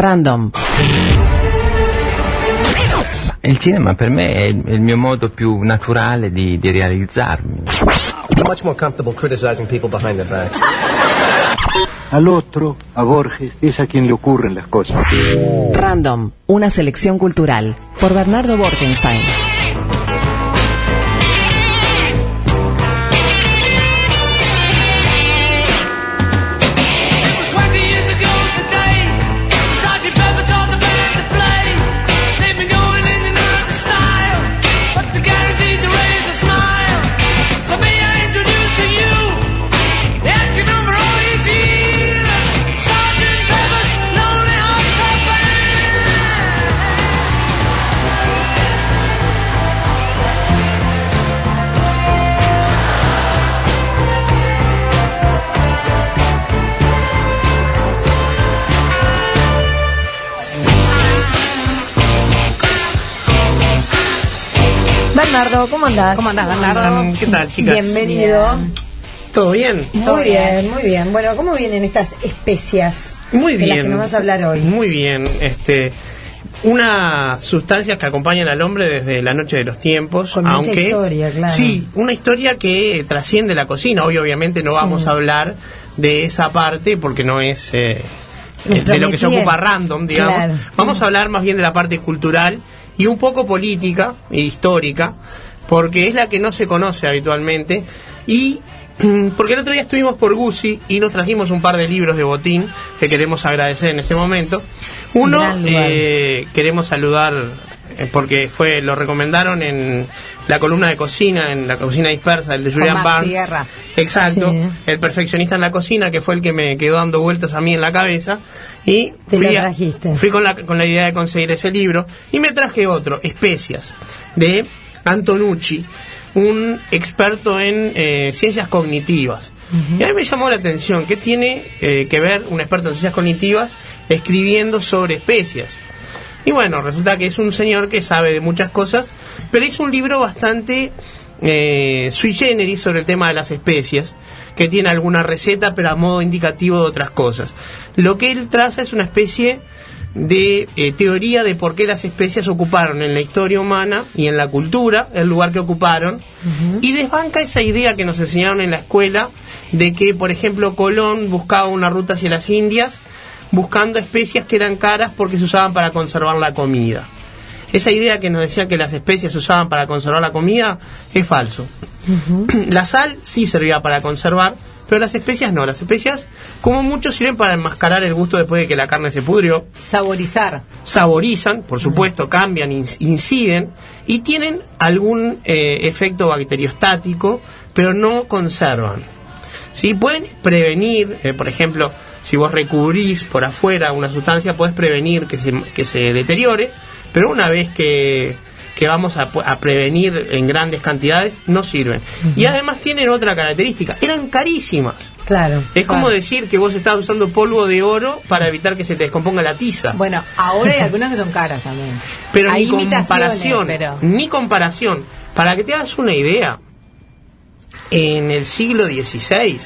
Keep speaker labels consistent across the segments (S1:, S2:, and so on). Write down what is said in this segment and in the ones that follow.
S1: Random.
S2: Il cinema per me è il, mio modo più naturale di, di realizzarmi.
S3: much more comfortable criticizing people behind their backs.
S4: Al otro, a Borges, es a quien le ocurren las cosas.
S1: Random, una selección cultural. Por Bernardo Borkenstein.
S5: Bernardo, ¿cómo andás?
S6: ¿Cómo andás, Bernardo? ¿Qué tal, chicas?
S5: Bienvenido.
S6: ¿Todo bien?
S5: Muy bien, muy bien. Bueno, ¿cómo vienen estas especias
S6: Muy
S5: de las
S6: bien.
S5: que nos vas a hablar hoy?
S6: Muy bien. Este, unas sustancias que acompañan al hombre desde la noche de los tiempos.
S5: Con mucha
S6: aunque,
S5: historia, claro.
S6: Sí, una historia que trasciende la cocina. Hoy, obviamente, no vamos a hablar de esa parte porque no es. eh, de lo que se ocupa random, digamos.
S5: Claro.
S6: Vamos a hablar más bien de la parte cultural y un poco política e histórica, porque es la que no se conoce habitualmente. Y porque el otro día estuvimos por Guzzi y nos trajimos un par de libros de botín que queremos agradecer en este momento. Uno, eh, queremos saludar porque fue lo recomendaron en la columna de cocina, en la cocina dispersa, el de Julian
S7: Maxi
S6: Barnes.
S7: Guerra.
S6: Exacto,
S5: Sí.
S6: el perfeccionista en la cocina, que fue el que me quedó dando vueltas a mí en la cabeza. Y
S5: Te
S6: fui, a- fui con la, con la idea de conseguir ese libro. Y me traje otro, Especias, de Antonucci, un experto en eh, ciencias cognitivas. Y a mí me llamó la atención, ¿qué tiene eh, que ver un experto en ciencias cognitivas escribiendo sobre especias? Y bueno, resulta que es un señor que sabe de muchas cosas, pero hizo un libro bastante eh, sui generis sobre el tema de las especies, que tiene alguna receta, pero a modo indicativo de otras cosas. Lo que él traza es una especie de eh, teoría de por qué las especies ocuparon en la historia humana y en la cultura el lugar que ocuparon, y desbanca esa idea que nos enseñaron en la escuela de que, por ejemplo, Colón buscaba una ruta hacia las Indias, buscando especias que eran caras porque se usaban para conservar la comida. Esa idea que nos decía que las especias se usaban para conservar la comida es falso. La sal sí servía para conservar, pero las especias no. Las especias, como mucho, sirven para enmascarar el gusto después de que la carne se pudrió.
S7: Saborizar.
S6: Saborizan, por supuesto, cambian, inciden y tienen algún eh, efecto bacteriostático, pero no conservan. ¿Sí? Pueden prevenir, eh, por ejemplo, si vos recubrís por afuera una sustancia, puedes prevenir que se, que se deteriore, pero una vez que, que vamos a, a prevenir en grandes cantidades, no sirven. Y además tienen otra característica, eran carísimas.
S5: Claro.
S6: Es como
S7: Claro.
S6: decir que vos estás usando polvo de oro para evitar que se te descomponga la tiza.
S7: Bueno, ahora hay algunas que son caras también.
S6: Pero
S7: hay
S6: ni comparación,
S7: pero-
S6: ni comparación. Para que te hagas una idea, en el siglo XVI,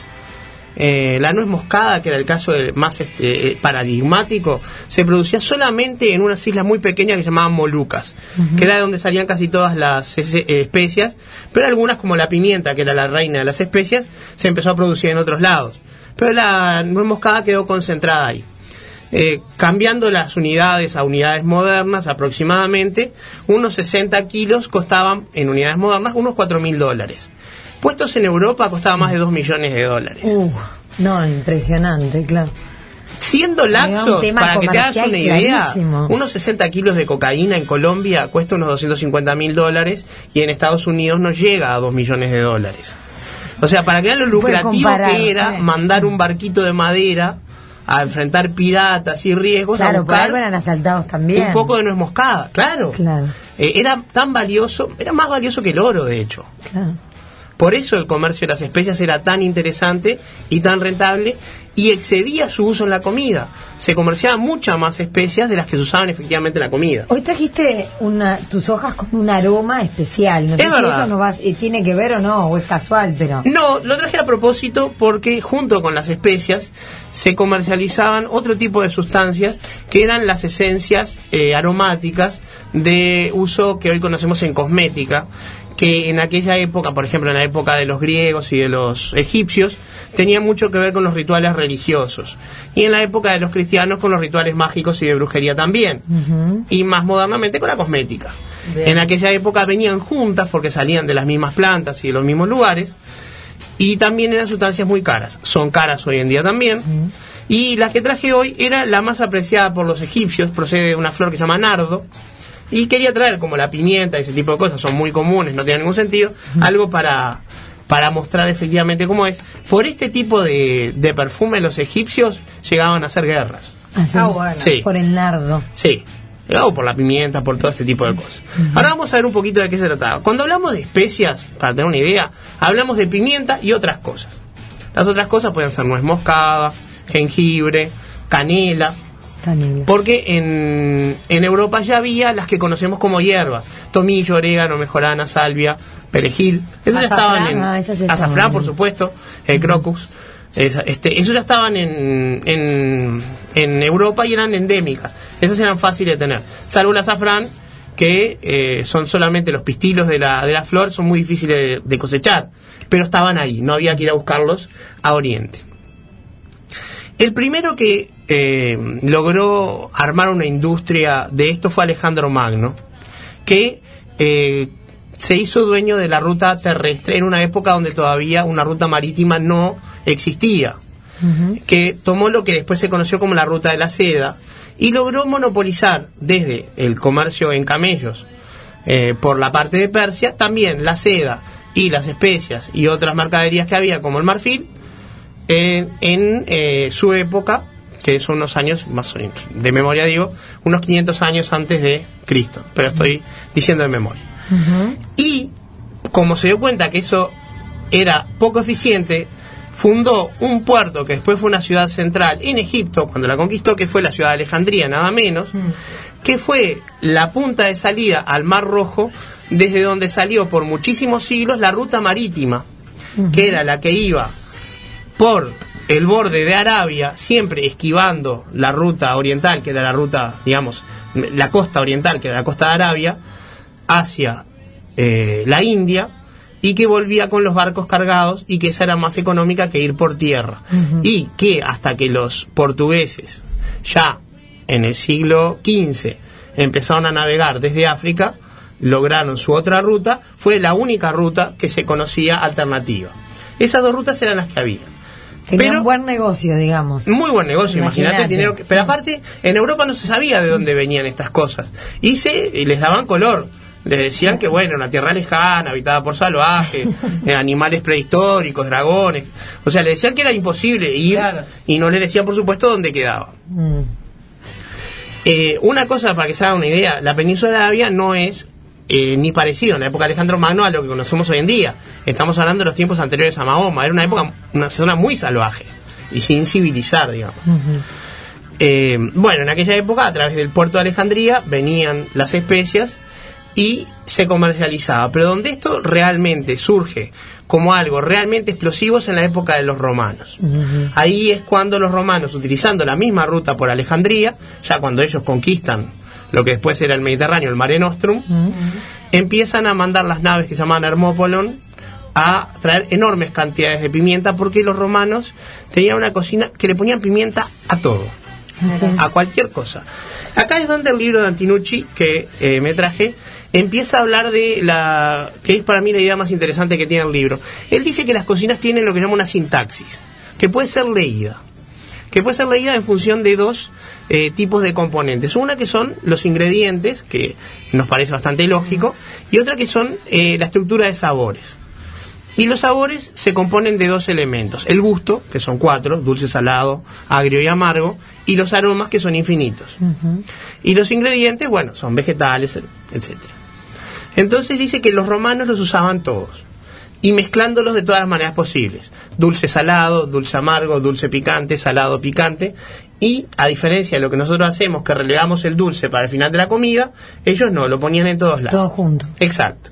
S6: eh, la nuez moscada, que era el caso de- más este, eh, paradigmático, se producía solamente en unas islas muy pequeñas que se llamaban Molucas, que era de donde salían casi todas las eh, especias, pero algunas como la pimienta, que era la reina de las especias, se empezó a producir en otros lados. Pero la nuez moscada quedó concentrada ahí. Eh, cambiando las unidades a unidades modernas aproximadamente, unos 60 kilos costaban en unidades modernas unos 4 mil dólares. Puestos en Europa costaba más de 2 millones de dólares.
S5: Uh, no, impresionante, claro.
S6: Siendo laxos, para que te hagas una idea,
S5: clarísimo.
S6: unos 60 kilos de cocaína en Colombia cuesta unos 250 mil dólares y en Estados Unidos no llega a 2 millones de dólares. O sea, para que vean lo lucrativo
S5: comparar,
S6: que era
S7: sí.
S6: mandar un barquito de madera a enfrentar piratas y riesgos a
S5: Claro, por
S6: buscar
S5: algo eran asaltados también.
S6: un poco de nuez moscada, claro.
S5: Claro,
S6: Eh, era tan valioso, era más valioso que el oro, de hecho.
S5: claro.
S6: Por eso el comercio de las especias era tan interesante y tan rentable y excedía su uso en la comida. Se comerciaban muchas más especias de las que se usaban efectivamente en la comida.
S5: Hoy trajiste una, tus hojas con un aroma especial. No sé
S6: Es
S5: si
S6: verdad.
S5: eso no va, eh, tiene que ver o no, o es casual, pero.
S6: No, lo traje a propósito porque junto con las especias se comercializaban otro tipo de sustancias que eran las esencias eh, aromáticas de uso que hoy conocemos en cosmética, que en aquella época, por ejemplo en la época de los griegos y de los egipcios, tenía mucho que ver con los rituales religiosos. Y en la época de los cristianos con los rituales mágicos y de brujería también. Y más modernamente con la cosmética.
S7: Bien.
S6: En aquella época venían juntas porque salían de las mismas plantas y de los mismos lugares y también eran sustancias muy caras. Son caras hoy en día también. Y la que traje hoy era la más apreciada por los egipcios, procede de una flor que se llama nardo. Y quería traer, como la pimienta y ese tipo de cosas, son muy comunes, no tienen ningún sentido, algo para, para mostrar efectivamente cómo es. Por este tipo de, de perfume los egipcios llegaban a hacer guerras.
S5: Así,
S7: Ah, bueno.
S6: Sí.
S5: Por el nardo.
S6: Sí. O por la pimienta, por todo este tipo de cosas. Ahora vamos a ver un poquito de qué se trataba. Cuando hablamos de especias, para tener una idea, hablamos de pimienta y otras cosas. Las otras cosas pueden ser nuez moscada, jengibre, canela,
S5: Canela.
S6: porque en, en Europa ya había las que conocemos como hierbas. Tomillo, orégano, mejorana, salvia, perejil. Esas ya estaban en...
S5: ah, esas estaban
S6: azafrán, por supuesto, el crocus. Esa- este, esos ya estaban en, en, en Europa y eran endémicas. Esas eran fáciles de tener. Salvo el azafrán, que eh, son solamente los pistilos de la, de la flor, son muy difíciles de, de cosechar. Pero estaban ahí, no había que ir a buscarlos a Oriente. El primero que eh, logró armar una industria de esto fue Alejandro Magno, que eh, se hizo dueño de la ruta terrestre en una época donde todavía una ruta marítima no existía, que tomó lo que después se conoció como la ruta de la seda y logró monopolizar desde el comercio en camellos eh, por la parte de Persia, también la seda y las especias y otras mercaderías que había como el marfil en, en, eh, su época, que son unos años, más o menos, de memoria digo, unos 500 años antes de Cristo, pero estoy diciendo de memoria. Y como se dio cuenta que eso era poco eficiente, fundó un puerto que después fue una ciudad central en Egipto, cuando la conquistó, que fue la ciudad de Alejandría, nada menos, que fue la punta de salida al Mar Rojo, desde donde salió por muchísimos siglos la ruta marítima, que era la que iba por el borde de Arabia, siempre esquivando la ruta oriental, que era la ruta, digamos, la costa oriental, que era la costa de Arabia, hacia eh, la India, y que volvía con los barcos cargados y que esa era más económica que ir por tierra. Y que hasta que los portugueses, ya en el siglo XV, empezaron a navegar desde África, lograron su otra ruta, fue la única ruta que se conocía alternativa. Esas dos rutas eran las que había.
S5: Tenían
S6: Pero-
S5: buen negocio, digamos.
S6: muy buen negocio, imagínate dinero. que- pero aparte, en Europa no se sabía de dónde venían estas cosas. Y, se, y les daban color. Les decían que, bueno, una tierra lejana, habitada por salvajes, eh, animales prehistóricos, dragones. O sea, le decían que era imposible ir
S7: Claro.
S6: y no les decían, por supuesto, dónde quedaba.
S5: Mm.
S6: Eh, una cosa para que se hagan una idea, la península de Arabia no es eh, ni parecido en la época de Alejandro Magno a lo que conocemos hoy en día. Estamos hablando de los tiempos anteriores a Mahoma, era una época, una zona muy salvaje y sin civilizar, digamos. Eh, bueno, en aquella época, a través del puerto de Alejandría, venían las especias y se comercializaba. Pero donde esto realmente surge como algo realmente explosivo es en la época de los romanos. Ahí es cuando los romanos, utilizando la misma ruta por Alejandría, ya cuando ellos conquistan lo que después era el Mediterráneo, el Mare Nostrum, empiezan a mandar las naves que se llamaban Hermópolon a traer enormes cantidades de pimienta porque los romanos tenían una cocina que le ponían pimienta a todo a cualquier cosa. Acá es donde el libro de Antinucci que eh, me traje empieza a hablar de la que es para mí la idea más interesante que tiene el libro. Él dice que las cocinas tienen lo que llama una sintaxis, que puede ser leída, que puede ser leída en función de dos eh, tipos de componentes. Una que son los ingredientes, que nos parece bastante lógico, y otra que son eh, la estructura de sabores. Y los sabores se componen de dos elementos. El gusto, que son cuatro, dulce, salado, agrio y amargo, y los aromas, que son infinitos. Y los ingredientes, bueno, son vegetales, etc. Entonces dice que los romanos los usaban todos. Y mezclándolos de todas las maneras posibles. Dulce salado, dulce amargo, dulce picante, salado picante. Y a diferencia de lo que nosotros hacemos, que relegamos el dulce para el final de la comida, ellos no, lo ponían en todos lados.
S5: Todo junto.
S6: Exacto.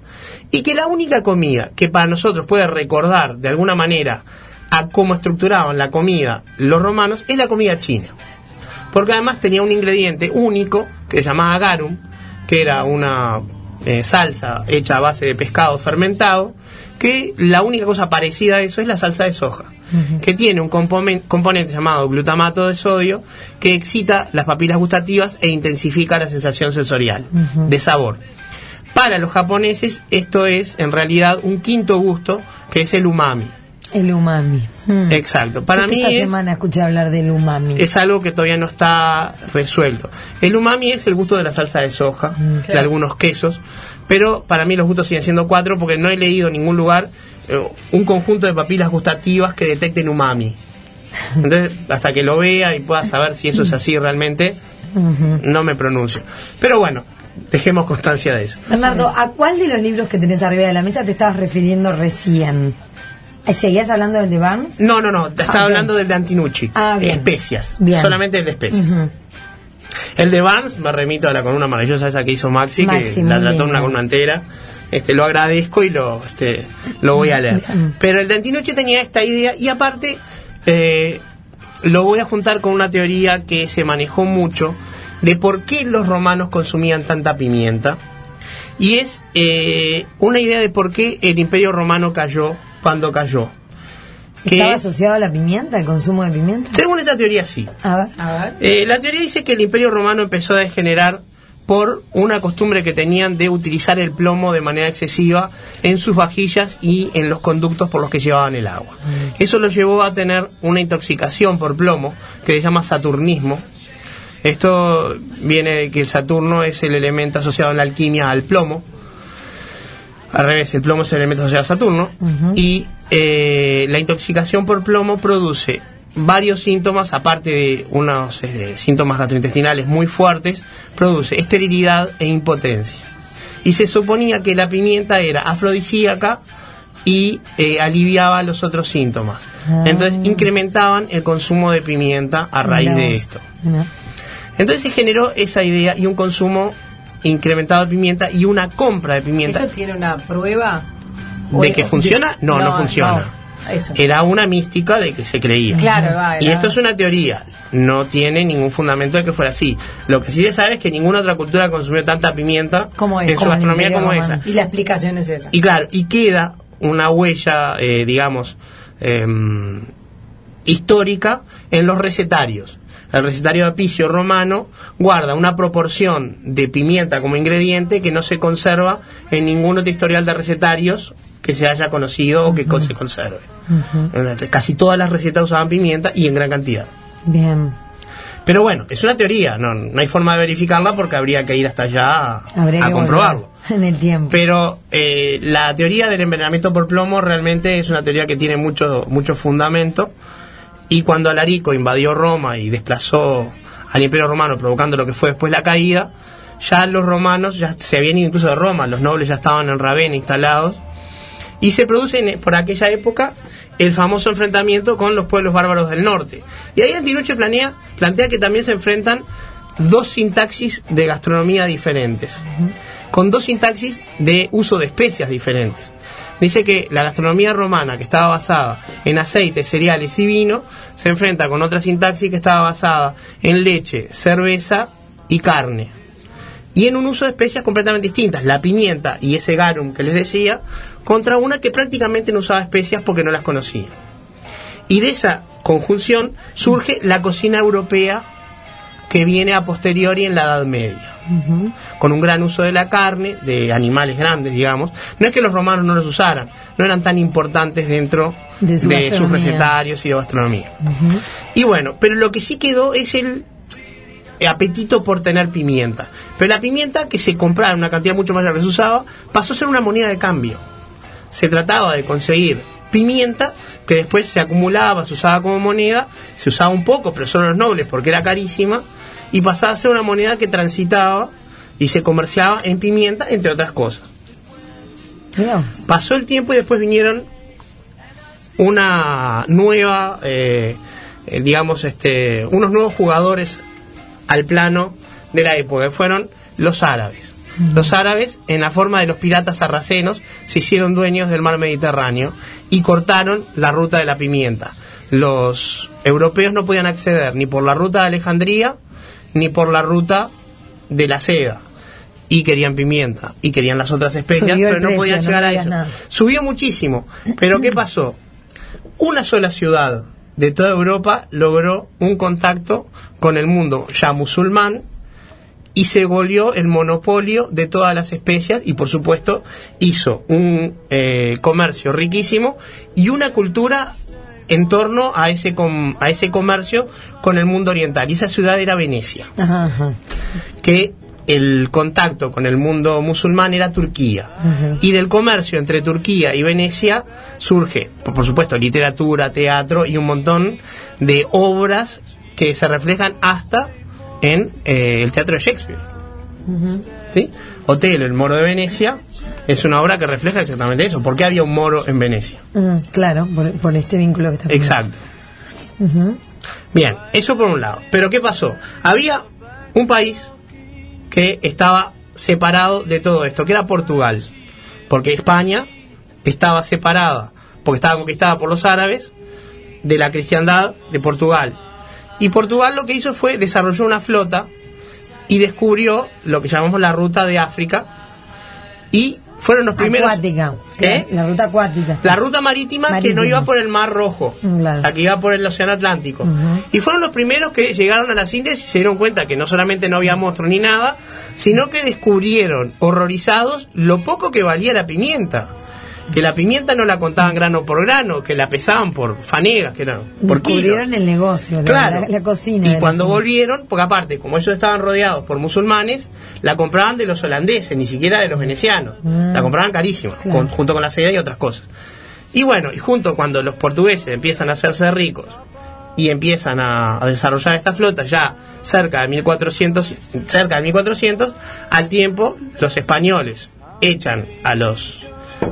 S6: Y que la única comida que para nosotros puede recordar de alguna manera a cómo estructuraban la comida los romanos es la comida china. Porque además tenía un ingrediente único que se llamaba garum, que era una eh, salsa hecha a base de pescado fermentado, que la única cosa parecida a eso es la salsa de soja, que tiene un componen- componente llamado glutamato de sodio que excita las papilas gustativas e intensifica la sensación sensorial de sabor. Para los japoneses esto es en realidad un quinto gusto que es el umami.
S5: El umami. Mm.
S6: Exacto. Para
S5: Justo
S6: mí
S5: esta
S6: es,
S5: semana escuché hablar del umami.
S6: es algo que todavía no está resuelto. El umami es el gusto de la salsa de soja, de
S7: claro.
S6: algunos quesos, pero para mí los gustos siguen siendo cuatro porque no he leído en ningún lugar eh, un conjunto de papilas gustativas que detecten umami. Entonces, hasta que lo vea y pueda saber si eso es así realmente, no me pronuncio. Pero bueno, dejemos constancia de eso.
S5: Bernardo, ¿a cuál de los libros que tenés arriba de la mesa te estabas refiriendo recién? ¿Seguías hablando del de Barnes?
S6: No, no, no, te estaba
S5: Ah,
S6: hablando
S5: bien.
S6: del de Antinucci.
S5: Ah, bien.
S6: Especias.
S5: Bien.
S6: Solamente el de especias. El de Barnes me remito a la columna maravillosa esa que hizo Maxi,
S5: Maxi,
S6: que la trató en
S5: linda.
S6: una columna entera. Este, lo agradezco y lo, este, lo voy a leer. Pero el de Antinoche tenía esta idea y aparte eh, lo voy a juntar con una teoría que se manejó mucho de por qué los romanos consumían tanta pimienta. Y es eh, una idea de por qué el imperio romano cayó cuando cayó. Que
S5: ¿Estaba
S6: es-
S5: asociado a la pimienta, al consumo de pimienta?
S6: según esta teoría sí.
S5: A ver.
S7: A ver.
S6: Eh, la teoría dice que el imperio romano empezó a degenerar por una costumbre que tenían de utilizar el plomo de manera excesiva en sus vajillas y en los conductos por los que llevaban el agua. Eso los llevó a tener una intoxicación por plomo que se llama saturnismo. Esto viene de que el Saturno es el elemento asociado en la alquimia al plomo. Al revés, el plomo es el elemento asociado a Saturno. Y eh, la intoxicación por plomo produce varios síntomas, aparte de unos eh, síntomas gastrointestinales muy fuertes, produce esterilidad e impotencia. Y se suponía que la pimienta era afrodisíaca y eh, aliviaba los otros síntomas.
S5: Ah.
S6: Entonces incrementaban el consumo de pimienta a raíz de esto. Entonces se generó esa idea y un consumo incrementado de pimienta y una compra de pimienta.
S7: ¿Eso tiene una prueba? ¿O
S6: ¿De que funciona? No, no, funciona.
S7: no, eso.
S6: Era una mística de que se creía.
S7: Claro, va,
S6: Y esto es una teoría, no tiene ningún fundamento de que fuera así. Lo que sí se sabe es que ninguna otra cultura consumió tanta pimienta
S7: ¿Cómo es?
S6: en su
S7: Como
S6: gastronomía como esa.
S7: Y la explicación es esa.
S6: Y claro, y queda una huella, eh, digamos, em, histórica en los recetarios. El recetario de Apicio romano guarda una proporción de pimienta como ingrediente que no se conserva en ningún otro historial de recetarios que se haya conocido o que se conserve. Casi todas las recetas usaban pimienta y en gran cantidad.
S5: Bien.
S6: Pero bueno, es una teoría, no, no hay forma de verificarla porque habría que ir hasta allá a,
S5: Habría
S6: a
S5: que
S6: comprobarlo.
S5: En el tiempo.
S6: Pero eh, la teoría del envenenamiento por plomo realmente es una teoría que tiene mucho, mucho fundamento. Y cuando Alarico invadió Roma y desplazó al Imperio Romano, provocando lo que fue después la caída, ya los romanos ya se habían ido incluso de Roma, los nobles ya estaban en Ravenna instalados. Y se produce en- por aquella época el famoso enfrentamiento con los pueblos bárbaros del norte. Y ahí Antinuche planea, plantea que también se enfrentan dos sintaxis de gastronomía diferentes, con dos sintaxis de uso de especias diferentes. Dice que la gastronomía romana, que estaba basada en aceite, cereales y vino, se enfrenta con otra sintaxis que estaba basada en leche, cerveza y carne y en un uso de especias completamente distintas, la pimienta y ese garum que les decía, contra una que prácticamente no usaba especias porque no las conocía. Y de esa conjunción surge la cocina europea que viene a posteriori en la Edad Media, con un gran uso de la carne, de animales grandes, digamos. No es que los romanos no los usaran, no eran tan importantes dentro
S5: De su
S6: sus recetarios y de gastronomía. Y bueno, pero lo que sí quedó es el apetito por tener pimienta. Pero la pimienta que se compraba en una cantidad mucho mayor que se usaba, pasó a ser una moneda de cambio. Se trataba de conseguir pimienta que después se acumulaba, se usaba como moneda, se usaba un poco, pero solo los nobles porque era carísima, y pasaba a ser una moneda que transitaba y se comerciaba en pimienta, entre otras cosas. Pasó el tiempo y después vinieron una nueva, eh, eh, digamos, este, unos nuevos jugadores al plano de la época, que fueron los árabes. Los árabes, en la forma de los piratas sarracenos, se hicieron dueños del mar Mediterráneo y cortaron la ruta de la pimienta. Los europeos no podían acceder ni por la ruta de Alejandría ni por la ruta de la seda. Y querían pimienta y querían las otras especias, pero no
S5: precio,
S6: podían
S5: no
S6: llegar a eso.
S5: nada.
S6: Subió muchísimo. Pero ¿qué pasó? Una sola ciudad de toda Europa logró un contacto con el mundo ya musulmán y se volvió el monopolio de todas las especias y por supuesto hizo un eh, comercio riquísimo y una cultura en torno a ese, com- a ese comercio con el mundo oriental. Y esa ciudad era Venecia
S5: Ajá, ajá.
S6: que el contacto con el mundo musulmán era Turquía. Y del comercio entre Turquía y Venecia surge, por, por supuesto, literatura, teatro y un montón de obras que se reflejan hasta en eh, el teatro de Shakespeare. ¿Sí? Otelo, el moro de Venecia, es una obra que refleja exactamente eso. ¿Por qué había un moro en Venecia?
S5: Mm, claro, por, por este vínculo que está
S6: Exacto. Bien, eso por un lado. Pero ¿qué pasó? Había un país que estaba separado de todo esto, que era Portugal. Porque España estaba separada, porque estaba conquistada por los árabes, de la cristiandad de Portugal. Y Portugal lo que hizo fue desarrolló una flota y descubrió lo que llamamos la ruta de África. Y fueron los primeros.
S5: Acuática.
S6: ¿Eh?
S5: La ruta acuática.
S6: La ruta marítima, que no iba por el Mar Rojo,
S5: Mm, claro.
S6: la que iba por el Océano Atlántico. Y fueron los primeros que llegaron a las Indias y se dieron cuenta que no solamente no había monstruos ni nada, sino que descubrieron, horrorizados, lo poco que valía la pimienta. Que la pimienta no la contaban grano por grano, que la pesaban por fanegas, que eran por kilos.
S5: El negocio, la-
S6: Claro.
S5: la, la cocina.
S6: Y cuando volvieron, porque aparte, como ellos estaban rodeados por musulmanes, la compraban de los holandeses, ni siquiera de los venecianos.
S5: Mm.
S6: La compraban carísima,
S5: Claro.
S6: con- junto con la seda y otras cosas. Y bueno, y junto cuando los portugueses empiezan a hacerse ricos y empiezan a, a desarrollar esta flota ya cerca de 1400, cerca de 1400, al tiempo los españoles echan a los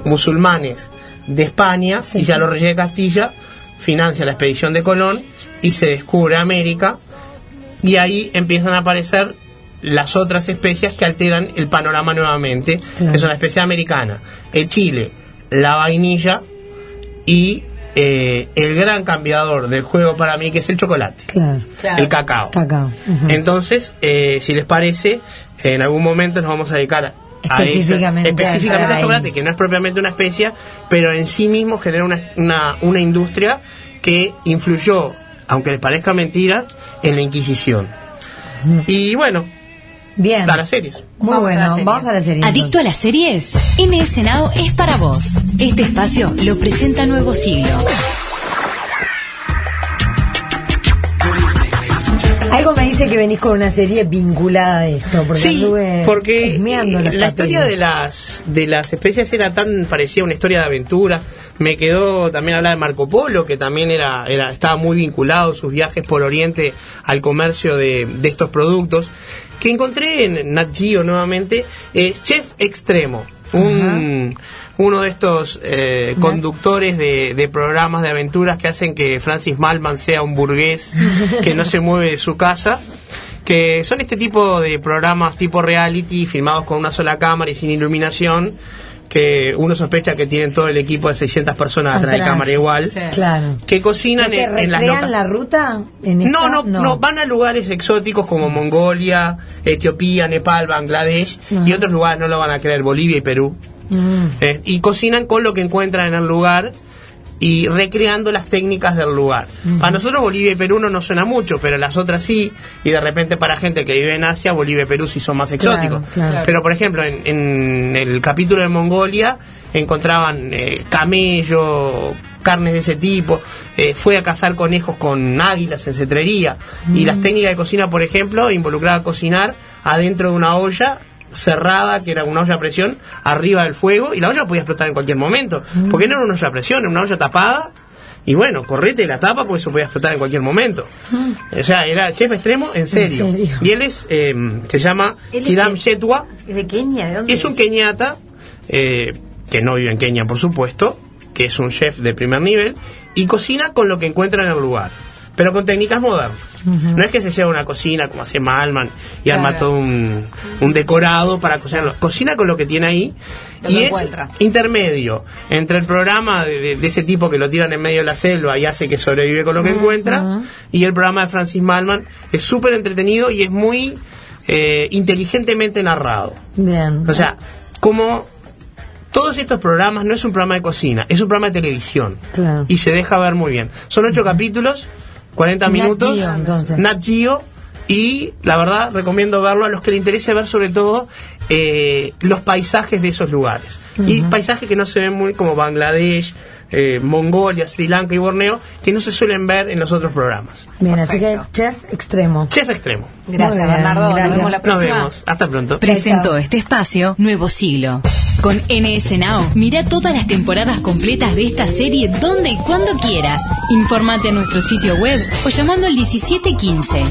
S6: musulmanes de España
S5: Sí.
S6: y ya los reyes de Castilla financia la expedición de Colón y se descubre América y ahí empiezan a aparecer las otras especias que alteran el panorama nuevamente,
S5: Claro.
S6: que son la especie americana, el chile, la vainilla y eh, el gran cambiador del juego para mí que es el chocolate,
S5: Claro.
S7: Claro.
S6: el cacao. Entonces, eh, si les parece, en algún momento nos vamos a dedicar
S5: Específicamente
S6: específicamente al chocolate, que no es propiamente una especia, pero en sí mismo genera una, una, una industria que influyó, aunque les parezca mentira, en la Inquisición. Y bueno,
S5: Bien.
S6: a las series.
S5: Muy
S7: Vamos a
S5: bueno.
S7: serie.
S5: Vamos a la serie.
S1: ¿Adicto a las series? MS Now es para vos. Este espacio lo presenta Nuevo Siglo.
S5: Algo me dice que venís con una serie vinculada a esto. Porque
S6: Sí, porque eh, la historia de las de las especias era tan parecida a una historia de aventura. Me quedó también hablar de Marco Polo, que también era, era estaba muy vinculado sus viajes por Oriente al comercio de, de estos productos. Que encontré en Nat Geo nuevamente, eh, Chef Extremo, un, uno de estos eh, conductores de, de programas de aventuras que hacen que Francis Malman sea un burgués que no se mueve de su casa que son este tipo de programas tipo reality filmados con una sola cámara y sin iluminación que uno sospecha que tienen todo el equipo de 600 personas atrás de cámara igual
S7: Sí.
S5: Claro.
S6: que cocinan
S5: ¿Que
S6: en, en las locas-
S5: la ruta? En esta?
S6: no, no, no, van a lugares exóticos como Mongolia, Etiopía, Nepal, Bangladesh y otros lugares no lo van a creer, Bolivia y Perú.
S5: Mm.
S6: Eh, y cocinan con lo que encuentran en el lugar y recreando las técnicas del lugar. Para nosotros Bolivia y Perú no nos suena mucho, pero las otras sí, y de repente para gente que vive en Asia, Bolivia y Perú sí son más exóticos.
S5: Claro, claro.
S6: Pero por ejemplo, en, en el capítulo de Mongolia encontraban eh, camello, carnes de ese tipo, eh, fue a cazar conejos con águilas en cetrería, y las técnicas de cocina, por ejemplo, involucraba cocinar adentro de una olla cerrada, que era una olla a presión, arriba del fuego, y la olla podía explotar en cualquier momento, porque no era una olla a presión, era una olla tapada, y bueno, correte la tapa porque eso podía explotar en cualquier momento. O sea, era chef extremo en serio.
S5: serio?
S6: Y él es, eh, se llama Hiram Shetwa,
S7: ¿Es de Kenia? ¿De dónde
S6: es un keñata, eh, que no vive en Kenia, por supuesto, que es un chef de primer nivel, y cocina con lo que encuentra en el lugar, pero con técnicas modernas. No es que se lleva una cocina como hace Malman y arma
S7: Claro.
S6: todo un, un decorado para cocinarlo. Cocina con lo que tiene ahí
S7: Lo
S6: y es
S7: encuentra.
S6: intermedio entre el programa de, de- de ese tipo que lo tiran en medio de la selva y hace que sobrevive con lo que encuentra y el programa de Francis Malman es súper entretenido y es muy eh, inteligentemente narrado.
S5: Bien.
S6: O sea, como todos estos programas no es un programa de cocina, es un programa de televisión.
S5: Claro.
S6: Y se deja ver muy bien. Son ocho capítulos, 40
S5: Nat
S6: minutos. Nat Geo. Y la verdad recomiendo verlo a los que les interese ver sobre todo eh, los paisajes de esos lugares. Y paisajes que no se ven muy como Bangladesh, eh, Mongolia, Sri Lanka y Borneo, que no se suelen ver en los otros programas.
S5: Bien, así que chef extremo.
S6: Chef Extremo.
S7: Gracias, Bernardo.
S5: gracias.
S7: Nos vemos la
S6: Nos
S7: próxima.
S6: vemos. Hasta pronto.
S1: Presentó este espacio Nuevo Siglo. Con NS Now, mira todas las temporadas completas de esta serie donde y cuando quieras. Informate en nuestro sitio web o llamando al 1715.